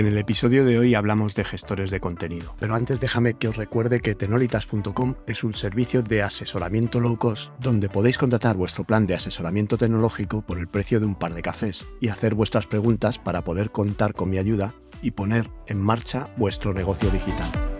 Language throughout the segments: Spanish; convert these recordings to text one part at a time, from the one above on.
En el episodio de hoy hablamos de gestores de contenido, pero antes déjame que os recuerde que tenolitas.com es un servicio de asesoramiento low cost donde podéis contratar vuestro plan de asesoramiento tecnológico por el precio de un par de cafés y hacer vuestras preguntas para poder contar con mi ayuda y poner en marcha vuestro negocio digital.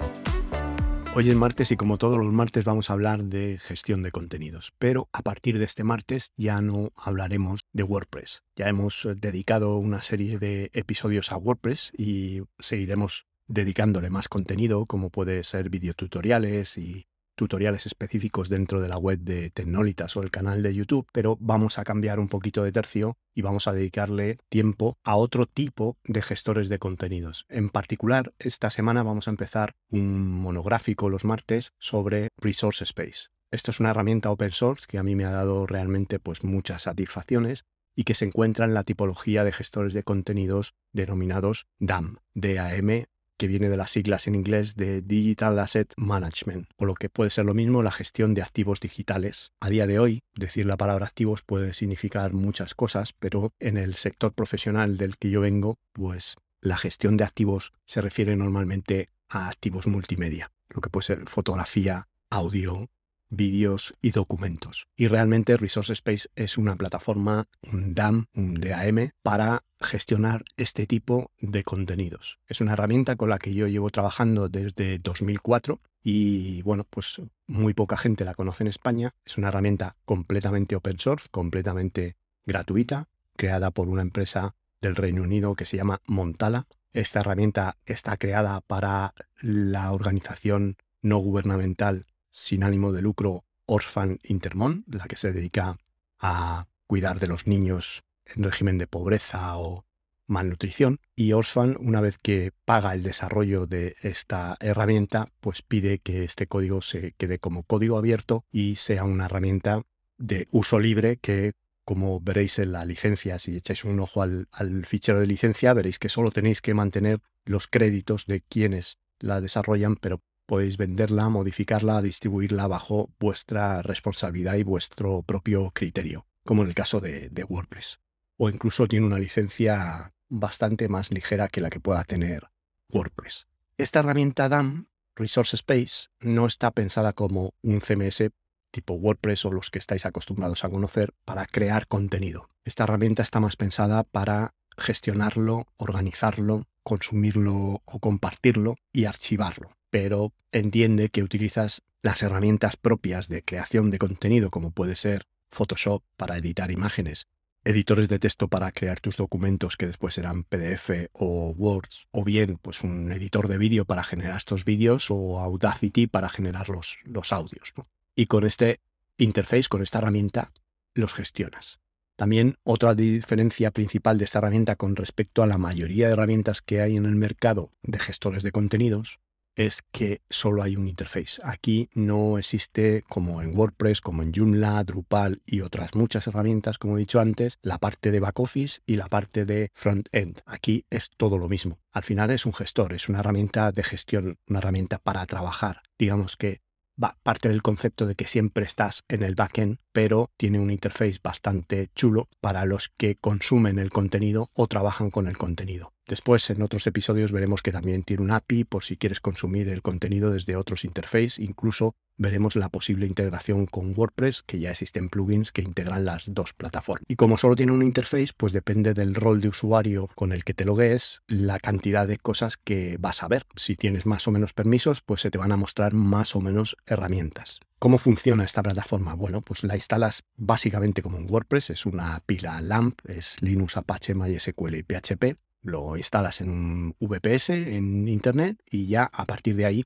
Hoy es martes y como todos los martes vamos a hablar de gestión de contenidos, pero a partir de este martes ya no hablaremos de WordPress. Ya hemos eh, dedicado una serie de episodios a WordPress y seguiremos dedicándole más contenido como puede ser videotutoriales y tutoriales específicos dentro de la web de Tecnolitas o el canal de YouTube, pero vamos a cambiar un poquito de tercio y vamos a dedicarle tiempo a otro tipo de gestores de contenidos. En particular, esta semana vamos a empezar un monográfico los martes sobre Resource Space. Esto es una herramienta open source que a mí me ha dado realmente pues muchas satisfacciones y que se encuentra en la tipología de gestores de contenidos denominados DAM, DAM que viene de las siglas en inglés de Digital Asset Management, o lo que puede ser lo mismo la gestión de activos digitales. A día de hoy, decir la palabra activos puede significar muchas cosas, pero en el sector profesional del que yo vengo, pues la gestión de activos se refiere normalmente a activos multimedia, lo que puede ser fotografía, audio, vídeos y documentos. Y realmente Resource Space es una plataforma, un DAM, un DAM, para gestionar este tipo de contenidos. Es una herramienta con la que yo llevo trabajando desde 2004 y bueno, pues muy poca gente la conoce en España. Es una herramienta completamente open source, completamente gratuita, creada por una empresa del Reino Unido que se llama Montala. Esta herramienta está creada para la organización no gubernamental sin ánimo de lucro Orphan Intermon, la que se dedica a cuidar de los niños en régimen de pobreza o malnutrición. Y Orphan, una vez que paga el desarrollo de esta herramienta, pues pide que este código se quede como código abierto y sea una herramienta de uso libre que como veréis en la licencia, si echáis un ojo al, al, fichero de licencia, veréis que solo tenéis que mantener los créditos de quienes la desarrollan, pero podéis venderla, modificarla, distribuirla bajo vuestra responsabilidad y vuestro propio criterio, como en el caso de, WordPress. O incluso tiene una licencia bastante más ligera que la que pueda tener WordPress. Esta herramienta DAM, Resource Space, no está pensada como un CMS tipo WordPress o los que estáis acostumbrados a conocer para crear contenido. Esta herramienta está más pensada para gestionarlo, organizarlo, consumirlo o compartirlo y archivarlo pero entiende que utilizas las herramientas propias de creación de contenido, como puede ser Photoshop para editar imágenes, editores de texto para crear tus documentos que después serán PDF o Word, o bien pues un editor de vídeo para generar estos vídeos o Audacity para generar los, los audios. Y con este interface, con esta herramienta, los gestionas. También otra diferencia principal de esta herramienta con respecto a la mayoría de herramientas que hay en el mercado de gestores de contenidos es que solo hay un interface. Aquí no existe, como en WordPress, como en Joomla, Drupal y otras muchas herramientas, como he dicho antes, la parte de back office y la parte de front-end. Aquí es todo lo mismo. Al final es un gestor, es una herramienta de gestión, una herramienta para trabajar. Digamos que va parte del concepto de que siempre estás en el backend, pero tiene un interface bastante chulo para los que consumen el contenido o trabajan con el contenido. Después, en otros episodios, veremos que también tiene un API por si quieres consumir el contenido desde otros interfaces. Incluso veremos la posible integración con WordPress, que ya existen plugins que integran las dos plataformas. Y como solo tiene un interface, pues depende del rol de usuario con el que te logues, la cantidad de cosas que vas a ver. Si tienes más o menos permisos, pues se te van a mostrar más o menos herramientas. ¿Cómo funciona esta plataforma? Bueno, pues la instalas básicamente como en WordPress, es una pila LAMP, es Linux, Apache, MySQL y PHP lo instalas en un VPS en Internet y ya a partir de ahí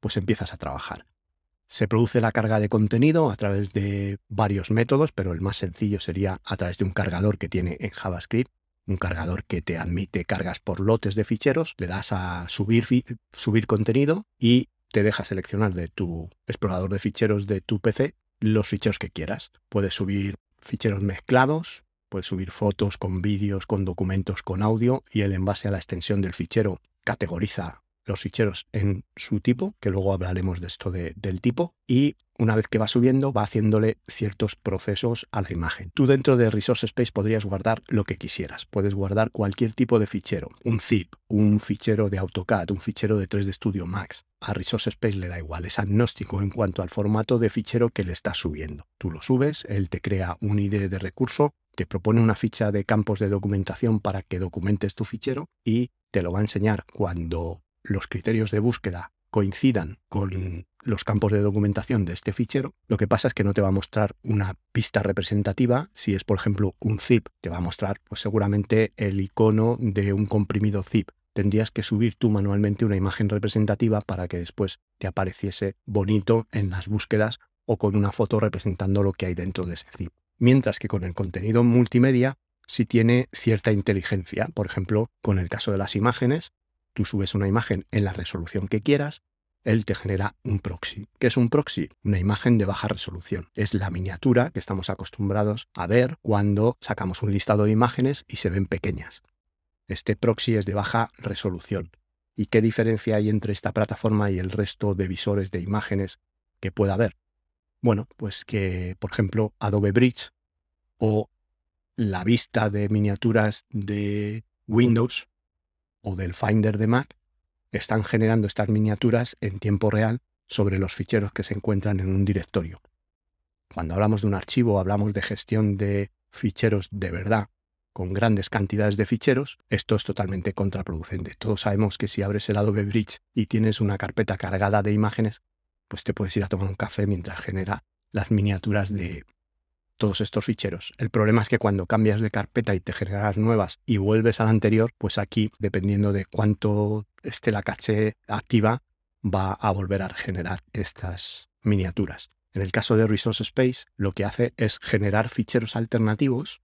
pues empiezas a trabajar. Se produce la carga de contenido a través de varios métodos, pero el más sencillo sería a través de un cargador que tiene en JavaScript, un cargador que te admite cargas por lotes de ficheros, le das a subir, subir contenido y te deja seleccionar de tu explorador de ficheros de tu PC los ficheros que quieras. Puedes subir ficheros mezclados, puedes subir fotos con vídeos, con documentos, con audio y él en base a la extensión del fichero categoriza los ficheros en su tipo, que luego hablaremos de esto del tipo, y una vez que va subiendo va haciéndole ciertos procesos a la imagen. Tú dentro de Resource Space podrías guardar lo que quisieras. Puedes guardar cualquier tipo de fichero, un zip, un fichero de AutoCAD, un fichero de 3D Studio Max. A Resource Space le da igual, es agnóstico en cuanto al formato de fichero que le estás subiendo. Tú lo subes, él te crea un ID de recurso, te propone una ficha de campos de documentación para que documentes tu fichero y te lo va a enseñar cuando los criterios de búsqueda coincidan con los campos de documentación de este fichero, lo que pasa es que no te va a mostrar una pista representativa. Si es, por ejemplo, un zip, te va a mostrar pues, seguramente el icono de un comprimido zip. Tendrías que subir tú manualmente una imagen representativa para que después te apareciese bonito en las búsquedas o con una foto representando lo que hay dentro de ese zip. Mientras que con el contenido multimedia sí tiene cierta inteligencia. Por ejemplo, con el caso de las imágenes, Tú subes una imagen en la resolución que quieras, él te genera un proxy. ¿Qué es un proxy? Una imagen de baja resolución. Es la miniatura que estamos acostumbrados a ver cuando sacamos un listado de imágenes y se ven pequeñas. Este proxy es de baja resolución. ¿Y qué diferencia hay entre esta plataforma y el resto de visores de imágenes que pueda haber? Bueno, pues que, por ejemplo, Adobe Bridge o la vista de miniaturas de Windows o del Finder de Mac están generando estas miniaturas en tiempo real sobre los ficheros que se encuentran en un directorio. Cuando hablamos de un archivo, hablamos de gestión de ficheros de verdad, con grandes cantidades de ficheros, esto es totalmente contraproducente. Todos sabemos que si abres el Adobe Bridge y tienes una carpeta cargada de imágenes, pues te puedes ir a tomar un café mientras genera las miniaturas de, todos estos ficheros. El problema es que cuando cambias de carpeta y te generas nuevas y vuelves a la anterior, pues aquí, dependiendo de cuánto esté la caché activa, va a volver a regenerar estas miniaturas. En el caso de Resource Space, lo que hace es generar ficheros alternativos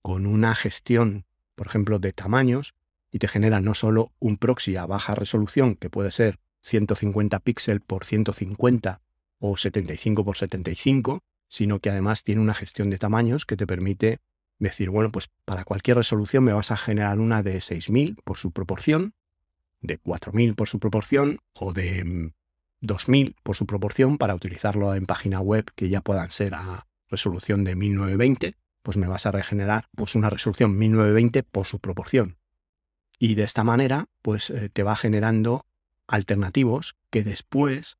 con una gestión, por ejemplo, de tamaños, y te genera no solo un proxy a baja resolución, que puede ser 150 píxeles por 150 o 75 por 75, sino que además tiene una gestión de tamaños que te permite decir, bueno, pues para cualquier resolución me vas a generar una de 6000 por su proporción, de 4000 por su proporción o de 2000 mm, por su proporción para utilizarlo en página web que ya puedan ser a resolución de 1920, pues me vas a regenerar pues una resolución 1920 por su proporción. Y de esta manera, pues eh, te va generando alternativos que después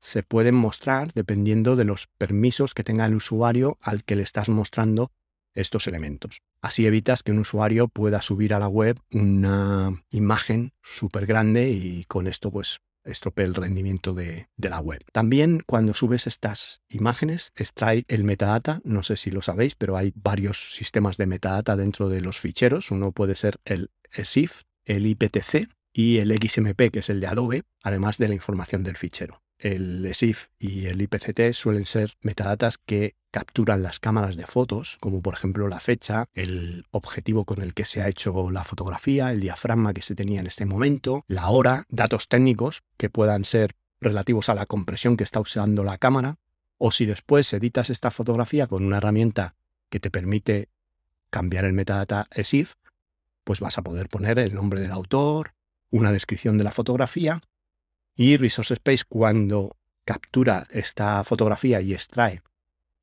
se pueden mostrar dependiendo de los permisos que tenga el usuario al que le estás mostrando estos elementos. Así evitas que un usuario pueda subir a la web una imagen súper grande y con esto pues estropee el rendimiento de, la web. También cuando subes estas imágenes extrae el metadata, no sé si lo sabéis, pero hay varios sistemas de metadata dentro de los ficheros. Uno puede ser el SIF, el IPTC y el XMP, que es el de Adobe, además de la información del fichero. El SIF y el IPCT suelen ser metadatas que capturan las cámaras de fotos, como por ejemplo la fecha, el objetivo con el que se ha hecho la fotografía, el diafragma que se tenía en este momento, la hora, datos técnicos que puedan ser relativos a la compresión que está usando la cámara, o si después editas esta fotografía con una herramienta que te permite cambiar el metadata SIF, pues vas a poder poner el nombre del autor, una descripción de la fotografía y Resource Space cuando captura esta fotografía y extrae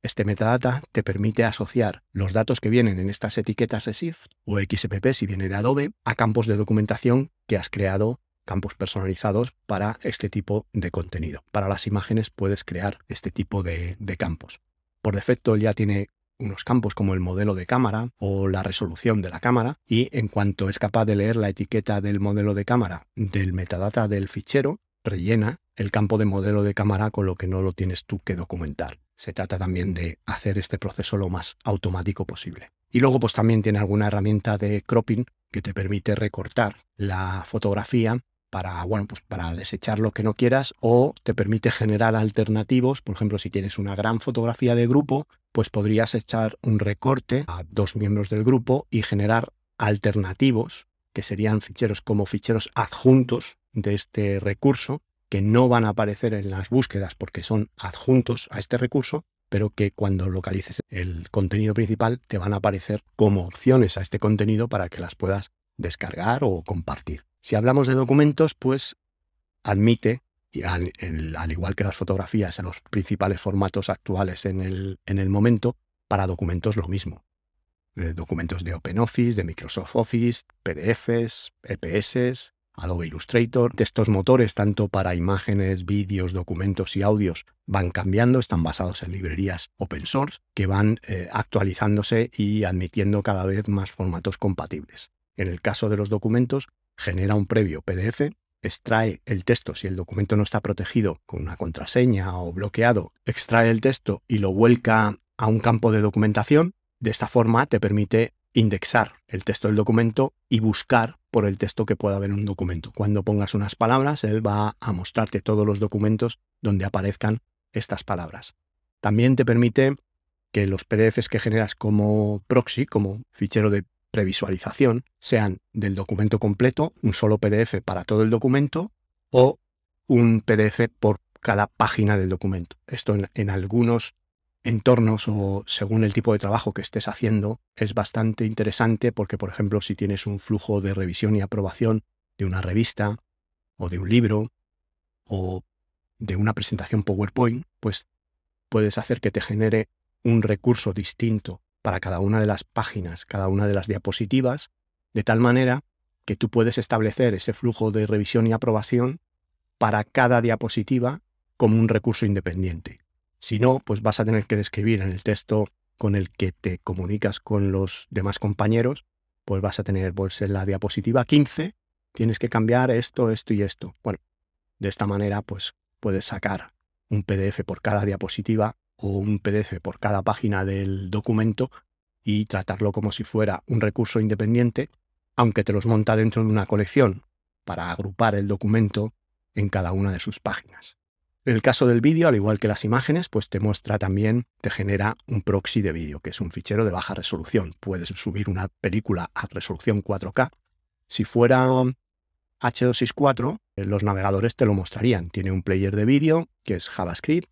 este metadata te permite asociar los datos que vienen en estas etiquetas ESIF o XPP si viene de Adobe a campos de documentación que has creado, campos personalizados para este tipo de contenido. Para las imágenes puedes crear este tipo de, de campos. Por defecto ya tiene unos campos como el modelo de cámara o la resolución de la cámara y en cuanto es capaz de leer la etiqueta del modelo de cámara del metadata del fichero, rellena el campo de modelo de cámara con lo que no lo tienes tú que documentar. Se trata también de hacer este proceso lo más automático posible. Y luego pues también tiene alguna herramienta de cropping que te permite recortar la fotografía para, bueno, pues para desechar lo que no quieras o te permite generar alternativos. Por ejemplo, si tienes una gran fotografía de grupo, pues podrías echar un recorte a dos miembros del grupo y generar alternativos que serían ficheros como ficheros adjuntos de este recurso que no van a aparecer en las búsquedas porque son adjuntos a este recurso pero que cuando localices el contenido principal te van a aparecer como opciones a este contenido para que las puedas descargar o compartir. Si hablamos de documentos, pues admite, al, igual que las fotografías en los principales formatos actuales en el, en el momento, para documentos lo mismo. Eh, documentos de OpenOffice, de Microsoft Office, PDFs, EPS, Adobe Illustrator. Estos motores, tanto para imágenes, vídeos, documentos y audios, van cambiando, están basados en librerías open source que van eh, actualizándose y admitiendo cada vez más formatos compatibles. En el caso de los documentos, genera un previo PDF, extrae el texto si el documento no está protegido con una contraseña o bloqueado, extrae el texto y lo vuelca a un campo de documentación. De esta forma te permite indexar el texto del documento y buscar por el texto que pueda haber en un documento. Cuando pongas unas palabras, él va a mostrarte todos los documentos donde aparezcan estas palabras. También te permite que los PDFs que generas como proxy, como fichero de previsualización, sean del documento completo, un solo PDF para todo el documento, o un PDF por cada página del documento. Esto en, en algunos entornos o según el tipo de trabajo que estés haciendo es bastante interesante porque, por ejemplo, si tienes un flujo de revisión y aprobación de una revista o de un libro o de una presentación PowerPoint, pues puedes hacer que te genere un recurso distinto para cada una de las páginas, cada una de las diapositivas, de tal manera que tú puedes establecer ese flujo de revisión y aprobación para cada diapositiva como un recurso independiente. Si no, pues vas a tener que describir en el texto con el que te comunicas con los demás compañeros, pues vas a tener pues en la diapositiva 15 tienes que cambiar esto, esto y esto. Bueno, de esta manera pues puedes sacar un PDF por cada diapositiva o un PDF por cada página del documento y tratarlo como si fuera un recurso independiente, aunque te los monta dentro de una colección para agrupar el documento en cada una de sus páginas. En el caso del vídeo, al igual que las imágenes, pues te muestra también, te genera un proxy de vídeo, que es un fichero de baja resolución. Puedes subir una película a resolución 4K. Si fuera H264, los navegadores te lo mostrarían. Tiene un player de vídeo que es JavaScript,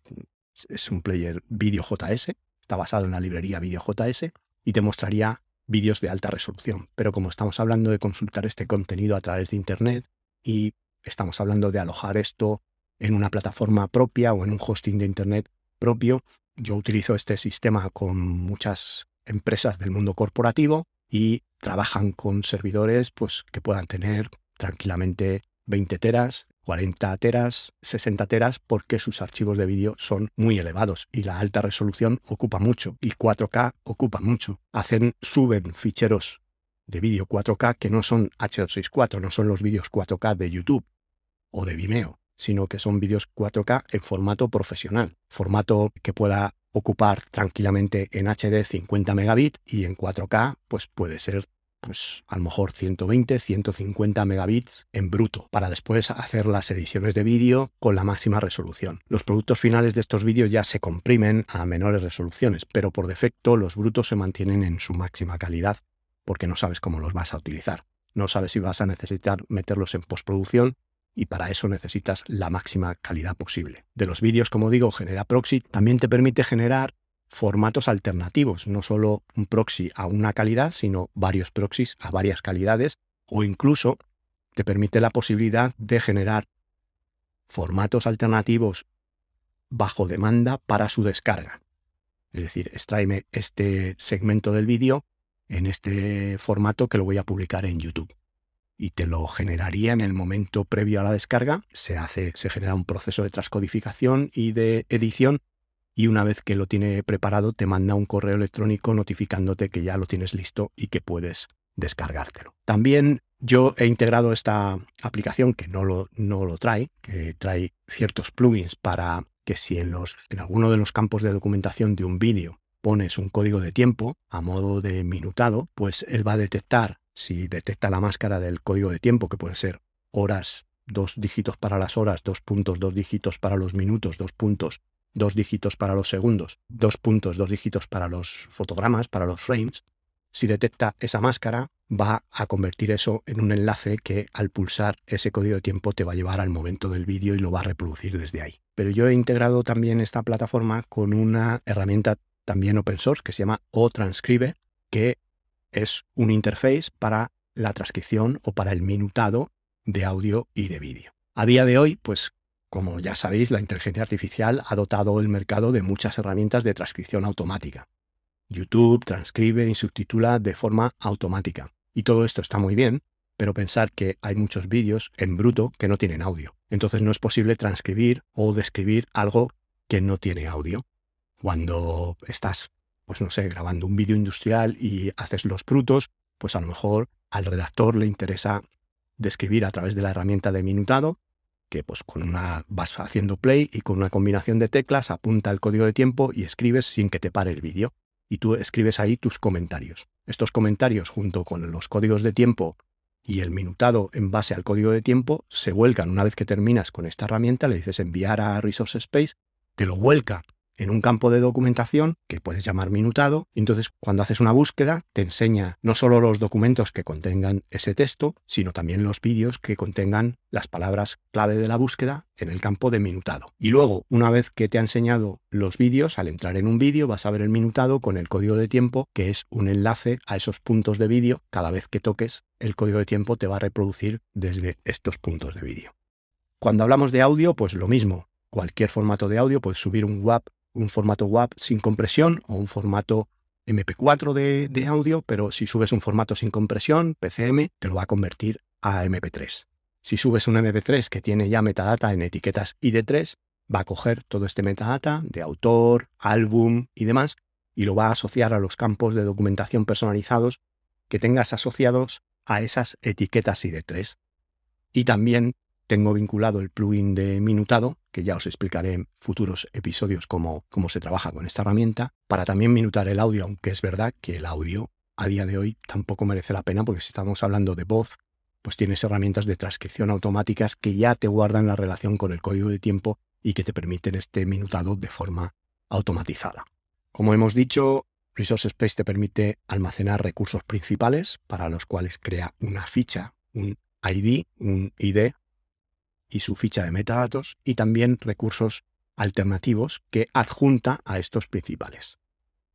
es un player vídeo JS, está basado en la librería vídeo JS y te mostraría vídeos de alta resolución. Pero como estamos hablando de consultar este contenido a través de Internet y estamos hablando de alojar esto en una plataforma propia o en un hosting de Internet propio. Yo utilizo este sistema con muchas empresas del mundo corporativo y trabajan con servidores pues, que puedan tener tranquilamente 20 teras, 40 teras, 60 teras, porque sus archivos de vídeo son muy elevados y la alta resolución ocupa mucho y 4K ocupa mucho. Hacen, suben ficheros de vídeo 4K que no son H264, no son los vídeos 4K de YouTube o de Vimeo, sino que son vídeos 4K en formato profesional, formato que pueda ocupar tranquilamente en HD 50 megabits y en 4K pues puede ser pues a lo mejor 120, 150 megabits en bruto, para después hacer las ediciones de vídeo con la máxima resolución. Los productos finales de estos vídeos ya se comprimen a menores resoluciones, pero por defecto los brutos se mantienen en su máxima calidad porque no sabes cómo los vas a utilizar. No sabes si vas a necesitar meterlos en postproducción y para eso necesitas la máxima calidad posible. De los vídeos, como digo, genera proxy, también te permite generar formatos alternativos, no solo un proxy a una calidad, sino varios proxies a varias calidades o incluso te permite la posibilidad de generar formatos alternativos bajo demanda para su descarga. Es decir, extraeme este segmento del vídeo en este formato que lo voy a publicar en YouTube y te lo generaría en el momento previo a la descarga. Se hace, se genera un proceso de transcodificación y de edición y una vez que lo tiene preparado te manda un correo electrónico notificándote que ya lo tienes listo y que puedes descargártelo. También yo he integrado esta aplicación que no lo, no lo trae, que trae ciertos plugins para que si en, los, en alguno de los campos de documentación de un vídeo pones un código de tiempo a modo de minutado, pues él va a detectar si detecta la máscara del código de tiempo, que puede ser horas, dos dígitos para las horas, dos puntos, dos dígitos para los minutos, dos puntos, dos dígitos para los segundos, dos puntos, dos dígitos para los fotogramas, para los frames, Si detecta esa máscara, va a convertir eso en un enlace que al pulsar ese código de tiempo te va a llevar al momento del vídeo y lo va a reproducir desde ahí. Pero yo he integrado también esta plataforma con una herramienta también open source que se llama O-Transcribe, que es un interface para la transcripción o para el minutado de audio y de vídeo. A día de hoy, pues como ya sabéis, la inteligencia artificial ha dotado el mercado de muchas herramientas de transcripción automática. YouTube transcribe y subtitula de forma automática. Y todo esto está muy bien, pero pensar que hay muchos vídeos en bruto que no tienen audio. Entonces no es posible transcribir o describir algo que no tiene audio. Cuando estás, pues no sé, grabando un vídeo industrial y haces los brutos, pues a lo mejor al redactor le interesa describir a través de la herramienta de minutado, que pues con una vas haciendo play y con una combinación de teclas apunta el código de tiempo y escribes sin que te pare el vídeo. Y tú escribes ahí tus comentarios. Estos comentarios junto con los códigos de tiempo y el minutado en base al código de tiempo se vuelcan una vez que terminas con esta herramienta, le dices enviar a Resource Space, te lo vuelca en un campo de documentación que puedes llamar minutado. entonces, cuando haces una búsqueda, te enseña no solo los documentos que contengan ese texto, sino también los vídeos que contengan las palabras clave de la búsqueda en el campo de minutado. Y luego, una vez que te ha enseñado los vídeos, al entrar en un vídeo vas a ver el minutado con el código de tiempo, que es un enlace a esos puntos de vídeo. Cada vez que toques, el código de tiempo te va a reproducir desde estos puntos de vídeo. Cuando hablamos de audio, pues lo mismo. Cualquier formato de audio, puedes subir un WAP un formato WAP sin compresión o un formato MP4 de, audio, pero si subes un formato sin compresión, PCM, te lo va a convertir a MP3. Si subes un MP3 que tiene ya metadata en etiquetas ID3, va a coger todo este metadata de autor, álbum y demás y lo va a asociar a los campos de documentación personalizados que tengas asociados a esas etiquetas ID3. Y también tengo vinculado el plugin de minutado, que ya os explicaré en futuros episodios cómo, cómo se trabaja con esta herramienta, para también minutar el audio, aunque es verdad que el audio a día de hoy tampoco merece la pena, porque si estamos hablando de voz, pues tienes herramientas de transcripción automáticas que ya te guardan la relación con el código de tiempo y que te permiten este minutado de forma automatizada. Como hemos dicho, Resource Space te permite almacenar recursos principales para los cuales crea una ficha, un ID, un ID y su ficha de metadatos y también recursos alternativos que adjunta a estos principales.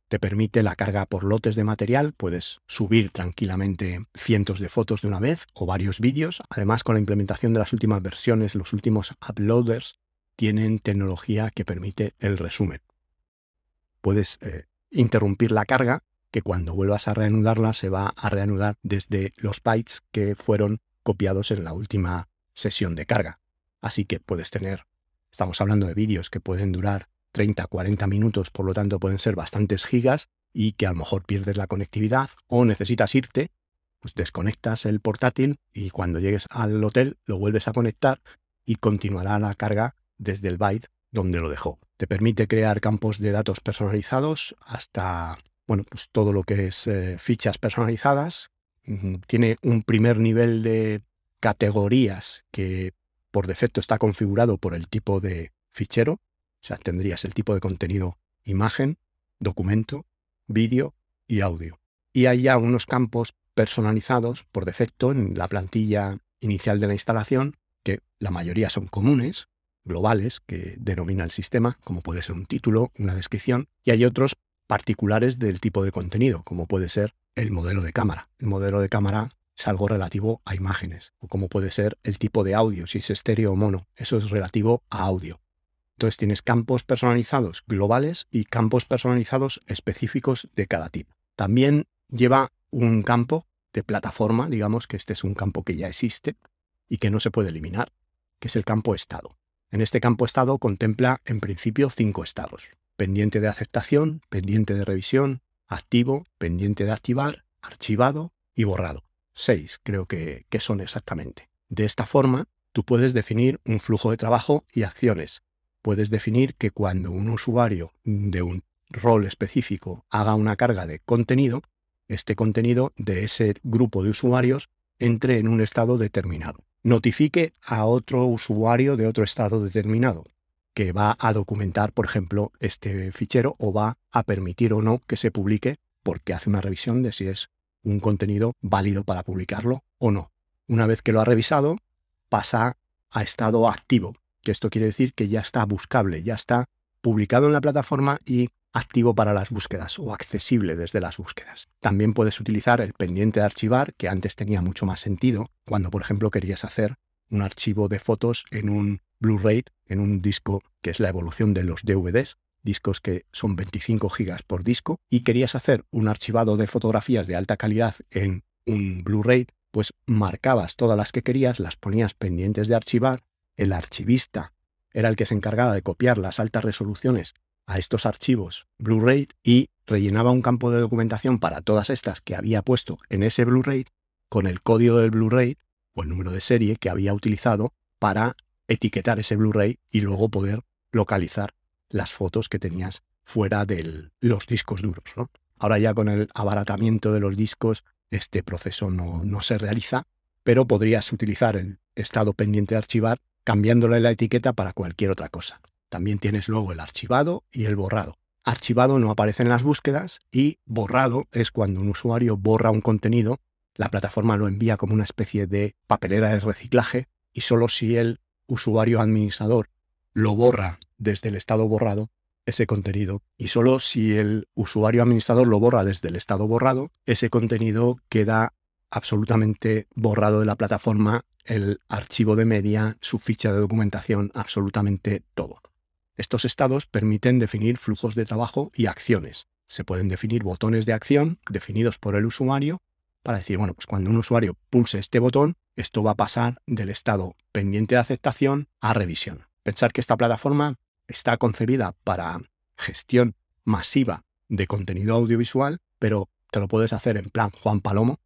Te permite la carga por lotes de material, puedes subir tranquilamente cientos de fotos de una vez o varios vídeos. Además, con la implementación de las últimas versiones, los últimos uploaders tienen tecnología que permite el resumen. Puedes eh, interrumpir la carga, que cuando vuelvas a reanudarla se va a reanudar desde los bytes que fueron copiados en la última sesión de carga. Así que puedes tener, estamos hablando de vídeos que pueden durar 30, 40 minutos, por lo tanto pueden ser bastantes gigas y que a lo mejor pierdes la conectividad o necesitas irte, pues desconectas el portátil y cuando llegues al hotel lo vuelves a conectar y continuará la carga desde el byte donde lo dejó. Te permite crear campos de datos personalizados hasta, bueno, pues todo lo que es eh, fichas personalizadas. Tiene un primer nivel de categorías que por defecto está configurado por el tipo de fichero, o sea, tendrías el tipo de contenido imagen, documento, vídeo y audio. Y hay ya unos campos personalizados por defecto en la plantilla inicial de la instalación, que la mayoría son comunes, globales, que denomina el sistema, como puede ser un título, una descripción, y hay otros particulares del tipo de contenido, como puede ser el modelo de cámara. El modelo de cámara es algo relativo a imágenes, o como puede ser el tipo de audio, si es estéreo o mono, eso es relativo a audio. Entonces tienes campos personalizados globales y campos personalizados específicos de cada tipo. También lleva un campo de plataforma, digamos que este es un campo que ya existe y que no se puede eliminar, que es el campo estado. En este campo estado contempla en principio cinco estados. Pendiente de aceptación, pendiente de revisión, activo, pendiente de activar, archivado y borrado. Seis creo que, que son exactamente. De esta forma, tú puedes definir un flujo de trabajo y acciones. Puedes definir que cuando un usuario de un rol específico haga una carga de contenido, este contenido de ese grupo de usuarios entre en un estado determinado. Notifique a otro usuario de otro estado determinado que va a documentar, por ejemplo, este fichero o va a permitir o no que se publique porque hace una revisión de si es un contenido válido para publicarlo o no. Una vez que lo ha revisado, pasa a estado activo, que esto quiere decir que ya está buscable, ya está publicado en la plataforma y activo para las búsquedas o accesible desde las búsquedas. También puedes utilizar el pendiente de archivar, que antes tenía mucho más sentido, cuando por ejemplo querías hacer un archivo de fotos en un Blu-ray, en un disco que es la evolución de los DVDs, discos que son 25 gigas por disco, y querías hacer un archivado de fotografías de alta calidad en un Blu-ray, pues marcabas todas las que querías, las ponías pendientes de archivar, el archivista era el que se encargaba de copiar las altas resoluciones a estos archivos Blu-ray y rellenaba un campo de documentación para todas estas que había puesto en ese Blu-ray con el código del Blu-ray o el número de serie que había utilizado para etiquetar ese Blu-ray y luego poder localizar las fotos que tenías fuera de los discos duros. Ahora ya con el abaratamiento de los discos este proceso no, no se realiza, pero podrías utilizar el estado pendiente de archivar cambiándole la etiqueta para cualquier otra cosa. También tienes luego el archivado y el borrado. Archivado no aparece en las búsquedas y borrado es cuando un usuario borra un contenido, la plataforma lo envía como una especie de papelera de reciclaje y solo si el usuario administrador lo borra desde el estado borrado, ese contenido, y solo si el usuario administrador lo borra desde el estado borrado, ese contenido queda absolutamente borrado de la plataforma, el archivo de media, su ficha de documentación, absolutamente todo. Estos estados permiten definir flujos de trabajo y acciones. Se pueden definir botones de acción definidos por el usuario para decir, bueno, pues cuando un usuario pulse este botón, esto va a pasar del estado pendiente de aceptación a revisión. Pensar que esta plataforma está concebida para gestión masiva de contenido audiovisual, pero te lo puedes hacer en plan Juan Palomo.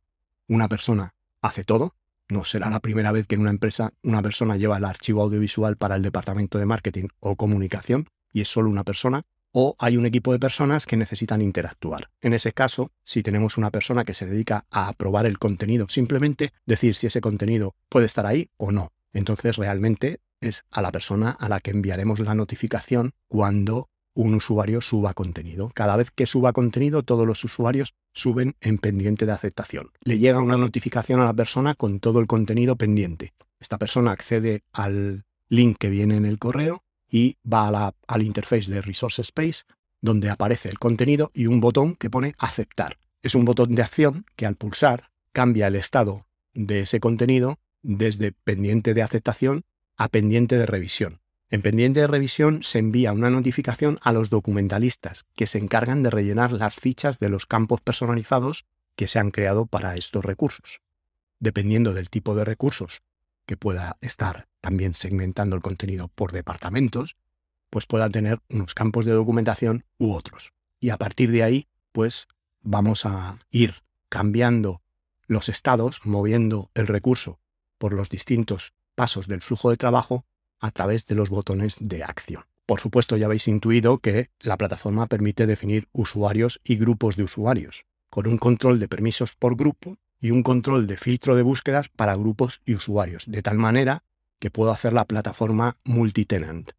Una persona hace todo. No será la primera vez que en una empresa una persona lleva el archivo audiovisual para el departamento de marketing o comunicación y es solo una persona. O hay un equipo de personas que necesitan interactuar. En ese caso, si tenemos una persona que se dedica a aprobar el contenido, simplemente decir si ese contenido puede estar ahí o no. Entonces realmente es a la persona a la que enviaremos la notificación cuando un usuario suba contenido. Cada vez que suba contenido, todos los usuarios suben en pendiente de aceptación. Le llega una notificación a la persona con todo el contenido pendiente. Esta persona accede al link que viene en el correo y va a la, al interface de Resource Space, donde aparece el contenido y un botón que pone aceptar. Es un botón de acción que al pulsar cambia el estado de ese contenido desde pendiente de aceptación a pendiente de revisión. En pendiente de revisión se envía una notificación a los documentalistas que se encargan de rellenar las fichas de los campos personalizados que se han creado para estos recursos. Dependiendo del tipo de recursos que pueda estar también segmentando el contenido por departamentos, pues pueda tener unos campos de documentación u otros. Y a partir de ahí, pues vamos a ir cambiando los estados, moviendo el recurso por los distintos pasos del flujo de trabajo a través de los botones de acción. Por supuesto, ya habéis intuido que la plataforma permite definir usuarios y grupos de usuarios, con un control de permisos por grupo y un control de filtro de búsquedas para grupos y usuarios, de tal manera que puedo hacer la plataforma multitenant.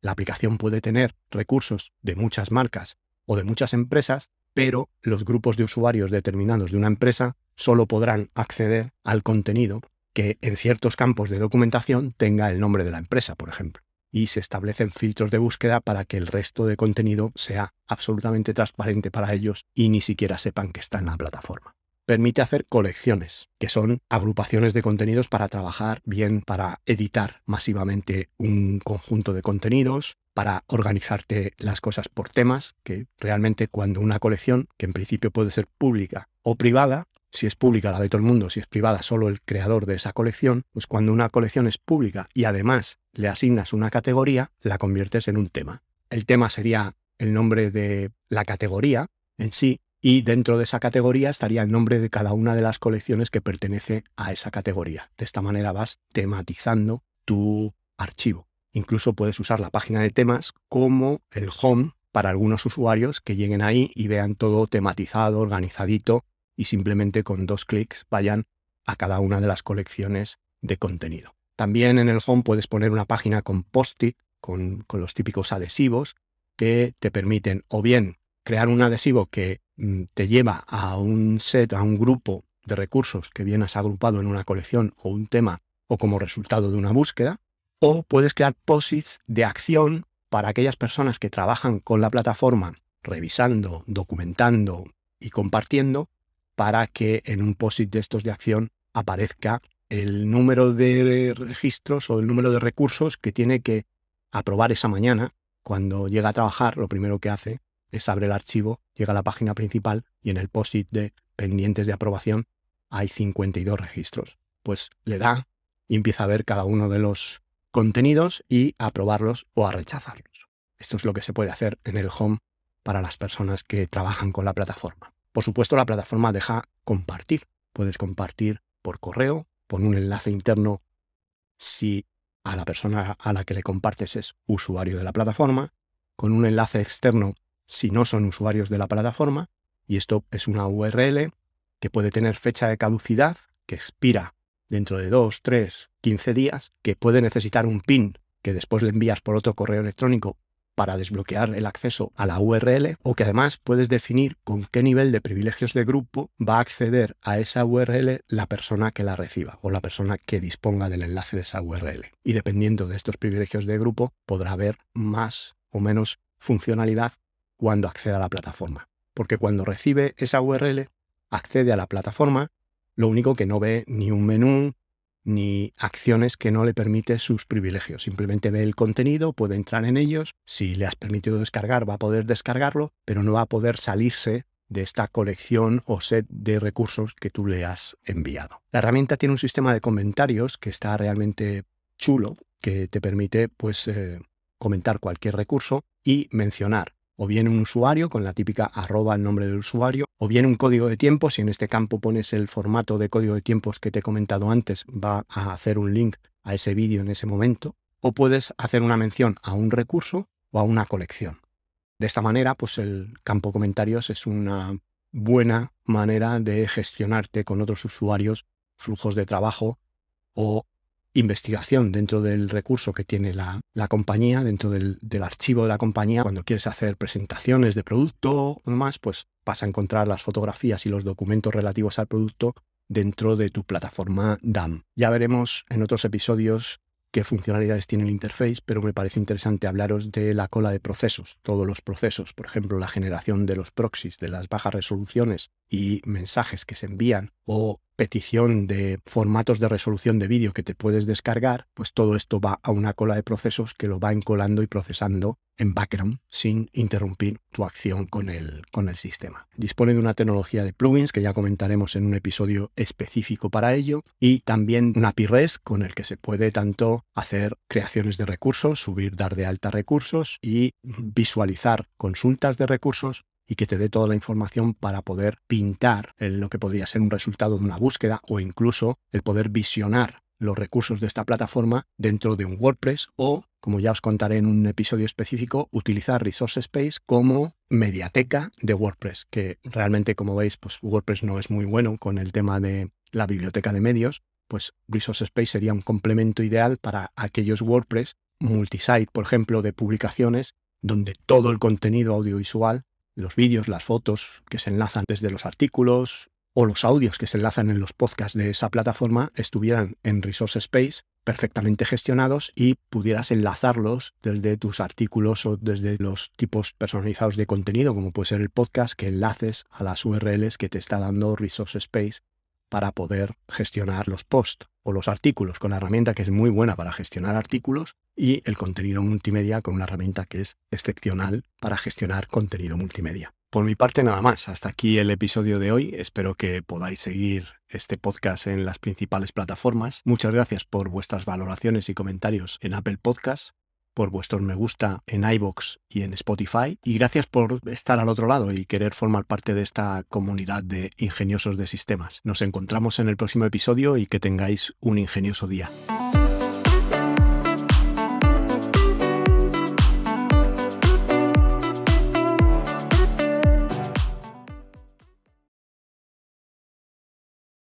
La aplicación puede tener recursos de muchas marcas o de muchas empresas, pero los grupos de usuarios determinados de una empresa solo podrán acceder al contenido que en ciertos campos de documentación tenga el nombre de la empresa, por ejemplo. Y se establecen filtros de búsqueda para que el resto de contenido sea absolutamente transparente para ellos y ni siquiera sepan que está en la plataforma. Permite hacer colecciones, que son agrupaciones de contenidos para trabajar bien, para editar masivamente un conjunto de contenidos, para organizarte las cosas por temas, que realmente cuando una colección, que en principio puede ser pública o privada, si es pública la ve todo el mundo, si es privada solo el creador de esa colección, pues cuando una colección es pública y además le asignas una categoría, la conviertes en un tema. El tema sería el nombre de la categoría en sí y dentro de esa categoría estaría el nombre de cada una de las colecciones que pertenece a esa categoría. De esta manera vas tematizando tu archivo. Incluso puedes usar la página de temas como el home para algunos usuarios que lleguen ahí y vean todo tematizado, organizadito y simplemente con dos clics vayan a cada una de las colecciones de contenido. También en el home puedes poner una página con post-it, con, con los típicos adhesivos, que te permiten o bien crear un adhesivo que mm, te lleva a un set, a un grupo de recursos que vienes agrupado en una colección o un tema o como resultado de una búsqueda, o puedes crear posits de acción para aquellas personas que trabajan con la plataforma, revisando, documentando y compartiendo, para que en un posit de estos de acción aparezca el número de registros o el número de recursos que tiene que aprobar esa mañana. Cuando llega a trabajar, lo primero que hace es abre el archivo, llega a la página principal y en el post-it de pendientes de aprobación hay 52 registros. Pues le da y empieza a ver cada uno de los contenidos y a aprobarlos o a rechazarlos. Esto es lo que se puede hacer en el home para las personas que trabajan con la plataforma. Por supuesto, la plataforma deja compartir. Puedes compartir por correo, por un enlace interno si a la persona a la que le compartes es usuario de la plataforma, con un enlace externo si no son usuarios de la plataforma, y esto es una URL que puede tener fecha de caducidad, que expira dentro de 2, 3, 15 días, que puede necesitar un PIN que después le envías por otro correo electrónico para desbloquear el acceso a la URL o que además puedes definir con qué nivel de privilegios de grupo va a acceder a esa URL la persona que la reciba o la persona que disponga del enlace de esa URL. Y dependiendo de estos privilegios de grupo podrá haber más o menos funcionalidad cuando acceda a la plataforma. Porque cuando recibe esa URL, accede a la plataforma, lo único que no ve ni un menú, ni acciones que no le permite sus privilegios. Simplemente ve el contenido, puede entrar en ellos, si le has permitido descargar va a poder descargarlo, pero no va a poder salirse de esta colección o set de recursos que tú le has enviado. La herramienta tiene un sistema de comentarios que está realmente chulo, que te permite pues eh, comentar cualquier recurso y mencionar o bien un usuario con la típica arroba el nombre del usuario, o bien un código de tiempo, si en este campo pones el formato de código de tiempos que te he comentado antes, va a hacer un link a ese vídeo en ese momento, o puedes hacer una mención a un recurso o a una colección. De esta manera, pues el campo comentarios es una buena manera de gestionarte con otros usuarios flujos de trabajo o investigación dentro del recurso que tiene la, compañía, dentro del, archivo de la compañía. Cuando quieres hacer presentaciones de producto o demás, pues vas a encontrar las fotografías y los documentos relativos al producto dentro de tu plataforma DAM. Ya veremos en otros episodios qué funcionalidades tiene el interface, pero me parece interesante hablaros de la cola de procesos, todos los procesos, por ejemplo, la generación de los proxies, de las bajas resoluciones y mensajes que se envían, o petición de formatos de resolución de vídeo que te puedes descargar, pues todo esto va a una cola de procesos que lo va encolando y procesando en background sin interrumpir tu acción con el, con el sistema. Dispone de una tecnología de plugins que ya comentaremos en un episodio específico para ello y también un API REST con el que se puede tanto hacer creaciones de recursos, subir, dar de alta recursos y visualizar consultas de recursos y que te dé toda la información para poder pintar lo que podría ser un resultado de una búsqueda o incluso el poder visionar los recursos de esta plataforma dentro de un WordPress o, como ya os contaré en un episodio específico, utilizar Resource Space como mediateca de WordPress, que realmente, como veis, pues WordPress no es muy bueno con el tema de la biblioteca de medios, pues Resource Space sería un complemento ideal para aquellos WordPress multisite, por ejemplo, de publicaciones, donde todo el contenido audiovisual los vídeos, las fotos que se enlazan desde los artículos o los audios que se enlazan en los podcasts de esa plataforma estuvieran en Resource Space perfectamente gestionados y pudieras enlazarlos desde tus artículos o desde los tipos personalizados de contenido, como puede ser el podcast, que enlaces a las URLs que te está dando Resource Space para poder gestionar los posts o los artículos con la herramienta que es muy buena para gestionar artículos y el contenido multimedia con una herramienta que es excepcional para gestionar contenido multimedia. Por mi parte nada más, hasta aquí el episodio de hoy, espero que podáis seguir este podcast en las principales plataformas. Muchas gracias por vuestras valoraciones y comentarios en Apple Podcasts por vuestros me gusta en iBox y en Spotify. Y gracias por estar al otro lado y querer formar parte de esta comunidad de ingeniosos de sistemas. Nos encontramos en el próximo episodio y que tengáis un ingenioso día.